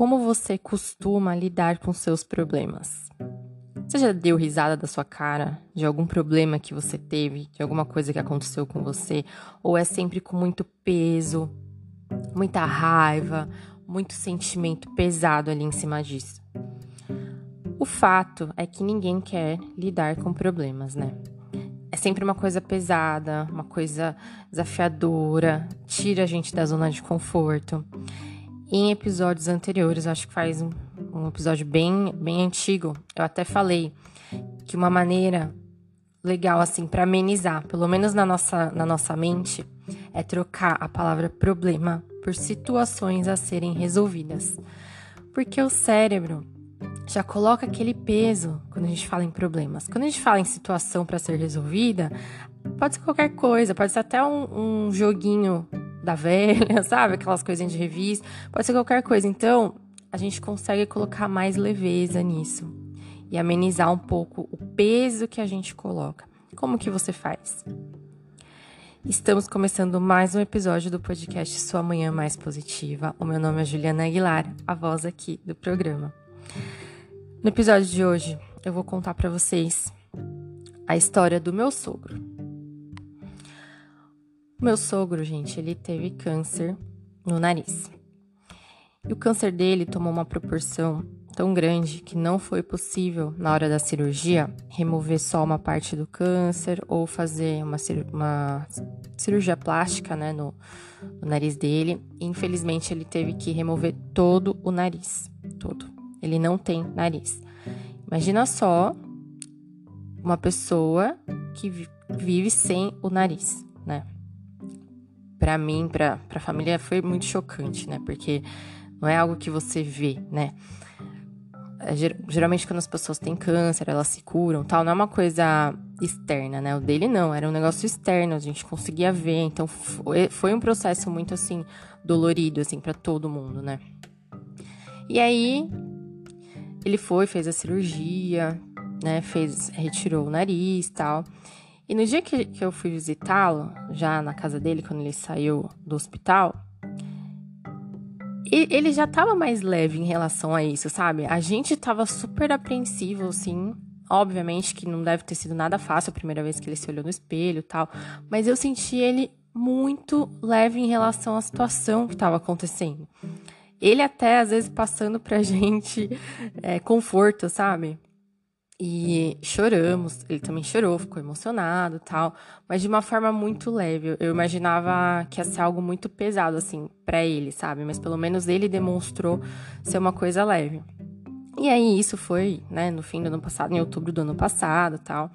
como você costuma lidar com seus problemas? Você já deu risada da sua cara de algum problema que você teve, de alguma coisa que aconteceu com você? Ou é sempre com muito peso, muita raiva, muito sentimento pesado ali em cima disso? O fato é que ninguém quer lidar com problemas, né? É sempre uma coisa pesada, uma coisa desafiadora, tira a gente da zona de conforto. Em episódios anteriores, acho que faz um, um episódio bem, bem antigo, eu até falei que uma maneira legal assim para amenizar, pelo menos na nossa, na nossa mente, é trocar a palavra problema por situações a serem resolvidas. Porque o cérebro já coloca aquele peso quando a gente fala em problemas. Quando a gente fala em situação para ser resolvida, pode ser qualquer coisa, pode ser até um, um joguinho da velha, sabe? Aquelas coisinhas de revista, pode ser qualquer coisa. Então, a gente consegue colocar mais leveza nisso e amenizar um pouco o peso que a gente coloca. Como que você faz? Estamos começando mais um episódio do podcast Sua Manhã Mais Positiva. O meu nome é Juliana Aguilar, a voz aqui do programa. No episódio de hoje, eu vou contar para vocês a história do meu sogro. Meu sogro, gente, ele teve câncer no nariz. E o câncer dele tomou uma proporção tão grande que não foi possível, na hora da cirurgia, remover só uma parte do câncer ou fazer uma, uma cirurgia plástica né, no, no nariz dele. E, infelizmente, ele teve que remover todo o nariz. Todo. Ele não tem nariz. Imagina só uma pessoa que vive sem o nariz, né? Para mim, para a família foi muito chocante, né? Porque não é algo que você vê, né? É, geralmente quando as pessoas têm câncer, elas se curam, tal, não é uma coisa externa, né? O dele não, era um negócio externo, a gente conseguia ver, então foi, foi um processo muito assim dolorido assim para todo mundo, né? E aí ele foi, fez a cirurgia, né? Fez, retirou o nariz tal. E no dia que, que eu fui visitá-lo, já na casa dele, quando ele saiu do hospital, ele já tava mais leve em relação a isso, sabe? A gente tava super apreensivo, assim. Obviamente que não deve ter sido nada fácil a primeira vez que ele se olhou no espelho tal. Mas eu senti ele muito leve em relação à situação que estava acontecendo ele até às vezes passando pra gente é, conforto, sabe? E choramos, ele também chorou, ficou emocionado tal, mas de uma forma muito leve. Eu imaginava que ia ser algo muito pesado, assim, para ele, sabe? Mas pelo menos ele demonstrou ser uma coisa leve. E aí, isso foi, né, no fim do ano passado, em outubro do ano passado tal.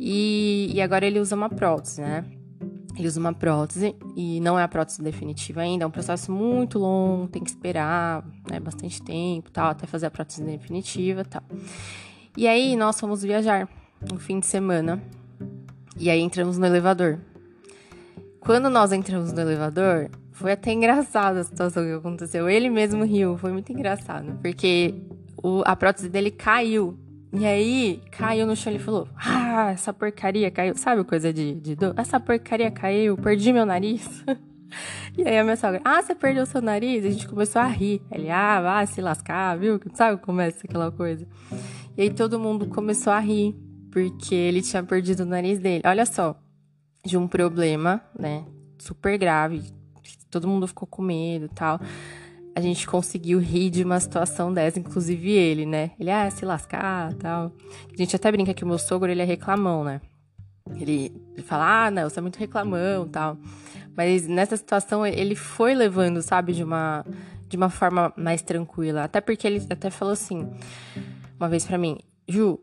E, e agora ele usa uma prótese, né? Ele usa uma prótese e não é a prótese definitiva ainda, é um processo muito longo, tem que esperar né, bastante tempo, tal, até fazer a prótese definitiva, tal. E aí nós fomos viajar no fim de semana e aí entramos no elevador. Quando nós entramos no elevador, foi até engraçado a situação que aconteceu. Ele mesmo riu, foi muito engraçado, porque o, a prótese dele caiu e aí, caiu no chão e falou: Ah, essa porcaria caiu. Sabe coisa de, de dor? Essa porcaria caiu, perdi meu nariz. e aí a minha sogra: Ah, você perdeu seu nariz? E a gente começou a rir. Ele: Ah, vai se lascar, viu? Sabe como é aquela coisa? E aí todo mundo começou a rir, porque ele tinha perdido o nariz dele. Olha só, de um problema, né? Super grave. Todo mundo ficou com medo tal a gente conseguiu rir de uma situação dessa, inclusive ele, né? Ele, ah, se lascar tal. A gente até brinca que o meu sogro, ele é reclamão, né? Ele, ele fala, ah, não, você é muito reclamão tal. Mas nessa situação, ele foi levando, sabe, de uma, de uma forma mais tranquila. Até porque ele até falou assim, uma vez para mim, Ju,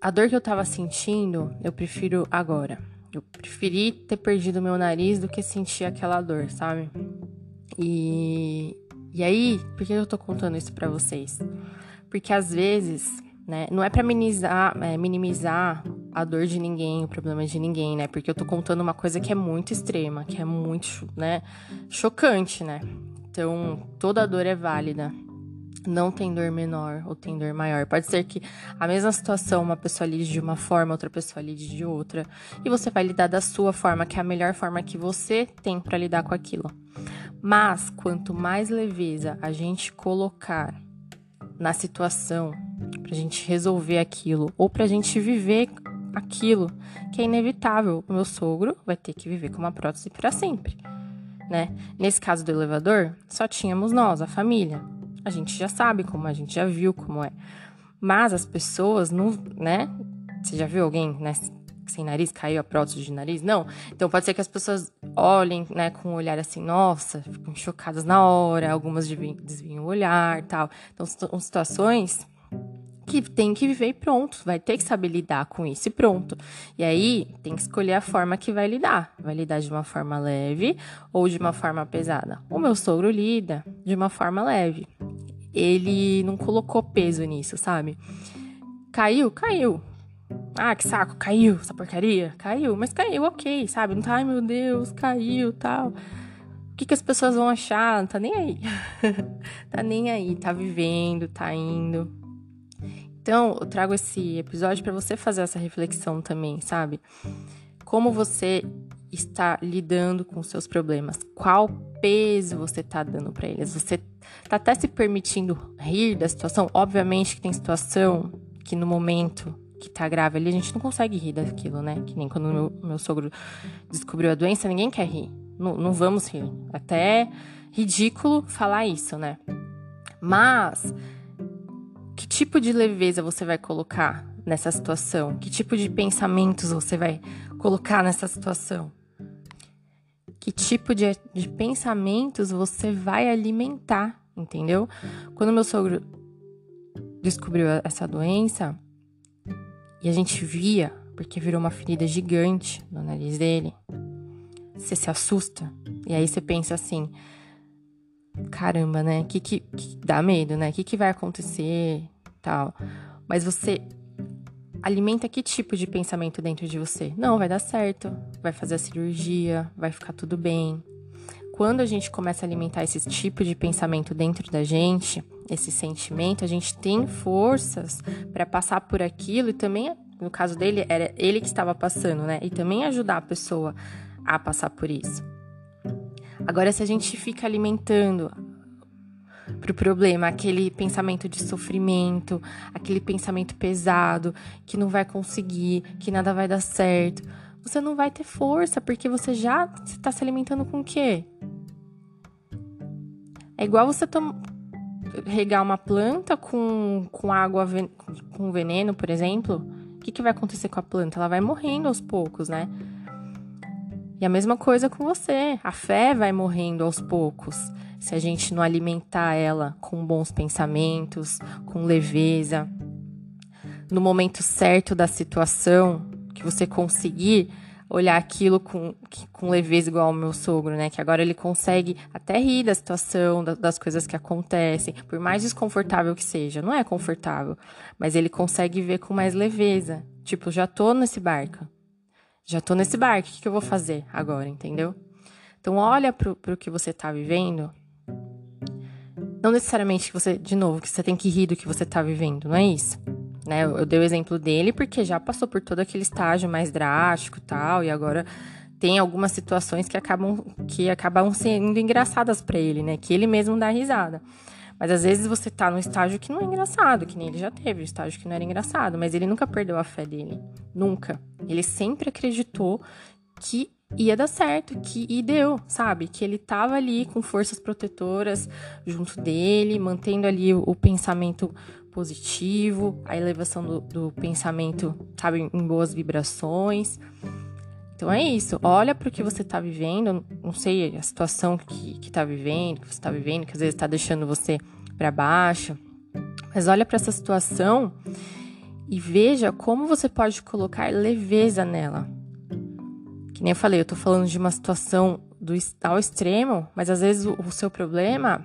a dor que eu tava sentindo, eu prefiro agora. Eu preferi ter perdido meu nariz do que sentir aquela dor, sabe? E, e aí, por que eu tô contando isso para vocês? Porque às vezes, né, não é para minimizar, é, minimizar a dor de ninguém, o problema de ninguém, né? Porque eu tô contando uma coisa que é muito extrema, que é muito, né, chocante, né? Então, toda dor é válida. Não tem dor menor ou tem dor maior. Pode ser que a mesma situação, uma pessoa lide de uma forma, outra pessoa lide de outra. E você vai lidar da sua forma, que é a melhor forma que você tem para lidar com aquilo. Mas quanto mais leveza a gente colocar na situação pra gente resolver aquilo ou pra gente viver aquilo que é inevitável, o meu sogro vai ter que viver com uma prótese para sempre, né? Nesse caso do elevador, só tínhamos nós, a família. A gente já sabe como, a gente já viu como é. Mas as pessoas não, né? Você já viu alguém, né, sem nariz, caiu a prótese de nariz? Não. Então pode ser que as pessoas olhem, né, com um olhar assim, nossa, ficam chocadas na hora, algumas desviam o olhar tal. Então são situações que tem que viver pronto, vai ter que saber lidar com isso e pronto. E aí tem que escolher a forma que vai lidar. Vai lidar de uma forma leve ou de uma forma pesada. O meu sogro lida de uma forma leve. Ele não colocou peso nisso, sabe? Caiu, caiu. Ah, que saco, caiu essa porcaria. Caiu, mas caiu, ok, sabe? Não tá, ai meu Deus, caiu tal. O que, que as pessoas vão achar? Não tá nem aí. tá nem aí, tá vivendo, tá indo. Então, eu trago esse episódio para você fazer essa reflexão também, sabe? Como você está lidando com seus problemas? Qual peso você está dando para eles? Você está até se permitindo rir da situação? Obviamente que tem situação que no momento que tá grave ali, a gente não consegue rir daquilo, né? Que nem quando meu, meu sogro descobriu a doença, ninguém quer rir. Não, não vamos rir. Até ridículo falar isso, né? Mas que tipo de leveza você vai colocar nessa situação? Que tipo de pensamentos você vai colocar nessa situação? Que tipo de, de pensamentos você vai alimentar, entendeu? Quando meu sogro descobriu essa doença, e a gente via, porque virou uma ferida gigante no nariz dele. Você se assusta. E aí você pensa assim: caramba, né? Que, que, que dá medo, né? O que, que vai acontecer? Tal. Mas você alimenta que tipo de pensamento dentro de você? Não, vai dar certo, vai fazer a cirurgia, vai ficar tudo bem. Quando a gente começa a alimentar esse tipo de pensamento dentro da gente, esse sentimento, a gente tem forças para passar por aquilo e também, no caso dele, era ele que estava passando, né? E também ajudar a pessoa a passar por isso. Agora, se a gente fica alimentando pro problema, aquele pensamento de sofrimento, aquele pensamento pesado, que não vai conseguir, que nada vai dar certo, você não vai ter força, porque você já está se alimentando com o quê? É igual você regar uma planta com, com água ven com veneno, por exemplo. O que, que vai acontecer com a planta? Ela vai morrendo aos poucos, né? E a mesma coisa com você. A fé vai morrendo aos poucos. Se a gente não alimentar ela com bons pensamentos, com leveza, no momento certo da situação, que você conseguir olhar aquilo com, com leveza igual o meu sogro, né? Que agora ele consegue até rir da situação, das coisas que acontecem, por mais desconfortável que seja. Não é confortável, mas ele consegue ver com mais leveza. Tipo, já tô nesse barco. Já tô nesse barco, o que, que eu vou fazer agora, entendeu? Então, olha pro, pro que você tá vivendo. Não necessariamente que você, de novo, que você tem que rir do que você tá vivendo, não é isso? né? Eu, dei o exemplo dele porque já passou por todo aquele estágio mais drástico tal, e agora tem algumas situações que acabam que acabam sendo engraçadas para ele, né? Que ele mesmo dá risada. Mas às vezes você tá num estágio que não é engraçado, que nem ele já teve, um estágio que não era engraçado, mas ele nunca perdeu a fé dele. Nunca. Ele sempre acreditou que ia dar certo, que e deu, sabe? Que ele tava ali com forças protetoras junto dele, mantendo ali o, o pensamento positivo, a elevação do, do pensamento, sabe, em boas vibrações. Então é isso, olha para o que você está vivendo, não sei a situação que, que tá vivendo, que você está vivendo, que às vezes está deixando você para baixo, mas olha para essa situação e veja como você pode colocar leveza nela. Que nem eu falei, eu tô falando de uma situação do ao extremo, mas às vezes o, o seu problema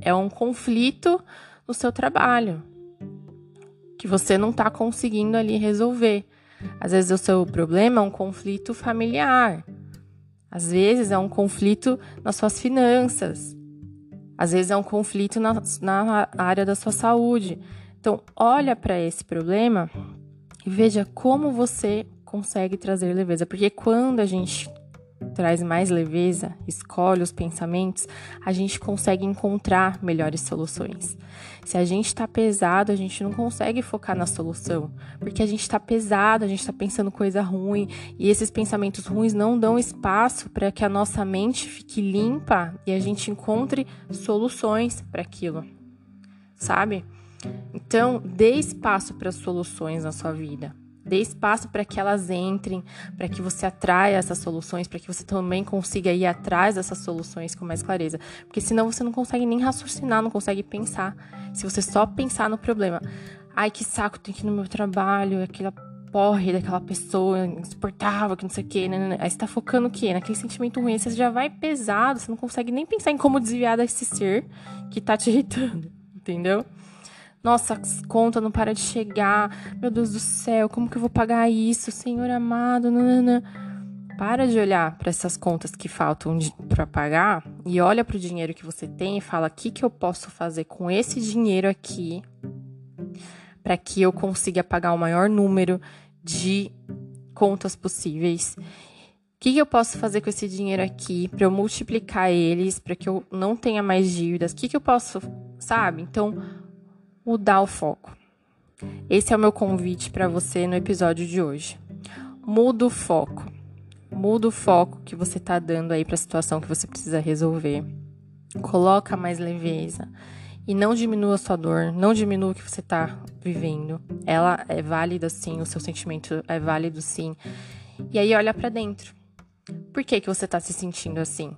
é um conflito no seu trabalho, que você não está conseguindo ali resolver. Às vezes o seu problema é um conflito familiar, às vezes é um conflito nas suas finanças, às vezes é um conflito na, na área da sua saúde. Então, olha para esse problema e veja como você consegue trazer leveza, porque quando a gente traz mais leveza, escolhe os pensamentos, a gente consegue encontrar melhores soluções. Se a gente está pesado, a gente não consegue focar na solução, porque a gente está pesado, a gente está pensando coisa ruim e esses pensamentos ruins não dão espaço para que a nossa mente fique limpa e a gente encontre soluções para aquilo, sabe? Então, dê espaço para soluções na sua vida. Dê espaço para que elas entrem, para que você atraia essas soluções, para que você também consiga ir atrás dessas soluções com mais clareza. Porque senão você não consegue nem raciocinar, não consegue pensar. Se você só pensar no problema, ai que saco, tem que ir no meu trabalho, aquela porre daquela pessoa insuportável, que não sei o quê, né, né, né. Aí você tá focando o quê? Naquele sentimento ruim, você já vai pesado, você não consegue nem pensar em como desviar desse ser que tá te irritando, entendeu? Nossa, conta não para de chegar. Meu Deus do céu, como que eu vou pagar isso? Senhor amado, nanana. Para de olhar para essas contas que faltam para pagar e olha para o dinheiro que você tem e fala: o que, que eu posso fazer com esse dinheiro aqui para que eu consiga pagar o maior número de contas possíveis? O que, que eu posso fazer com esse dinheiro aqui para eu multiplicar eles, para que eu não tenha mais dívidas? O que, que eu posso, sabe? Então, mudar o foco. Esse é o meu convite para você no episódio de hoje. Muda o foco. Muda o foco que você está dando aí para a situação que você precisa resolver. Coloca mais leveza e não diminua a sua dor, não diminua o que você está vivendo. Ela é válida sim, o seu sentimento é válido sim. E aí olha para dentro. Por que que você está se sentindo assim?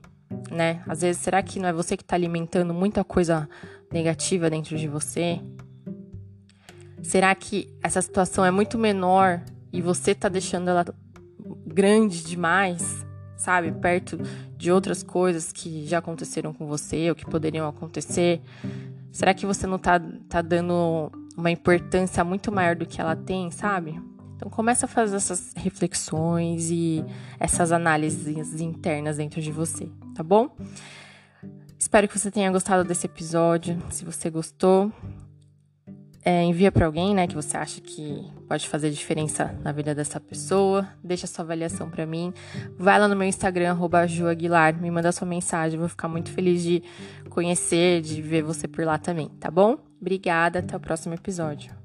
Né? Às vezes, será que não é você que está alimentando muita coisa negativa dentro de você? Será que essa situação é muito menor e você tá deixando ela grande demais, sabe? Perto de outras coisas que já aconteceram com você ou que poderiam acontecer? Será que você não tá, tá dando uma importância muito maior do que ela tem, sabe? Então começa a fazer essas reflexões e essas análises internas dentro de você, tá bom? Espero que você tenha gostado desse episódio. Se você gostou, é, envia para alguém, né, que você acha que pode fazer diferença na vida dessa pessoa. Deixa sua avaliação para mim. Vai lá no meu Instagram, @juaguilar, me manda sua mensagem. vou ficar muito feliz de conhecer, de ver você por lá também, tá bom? Obrigada, até o próximo episódio.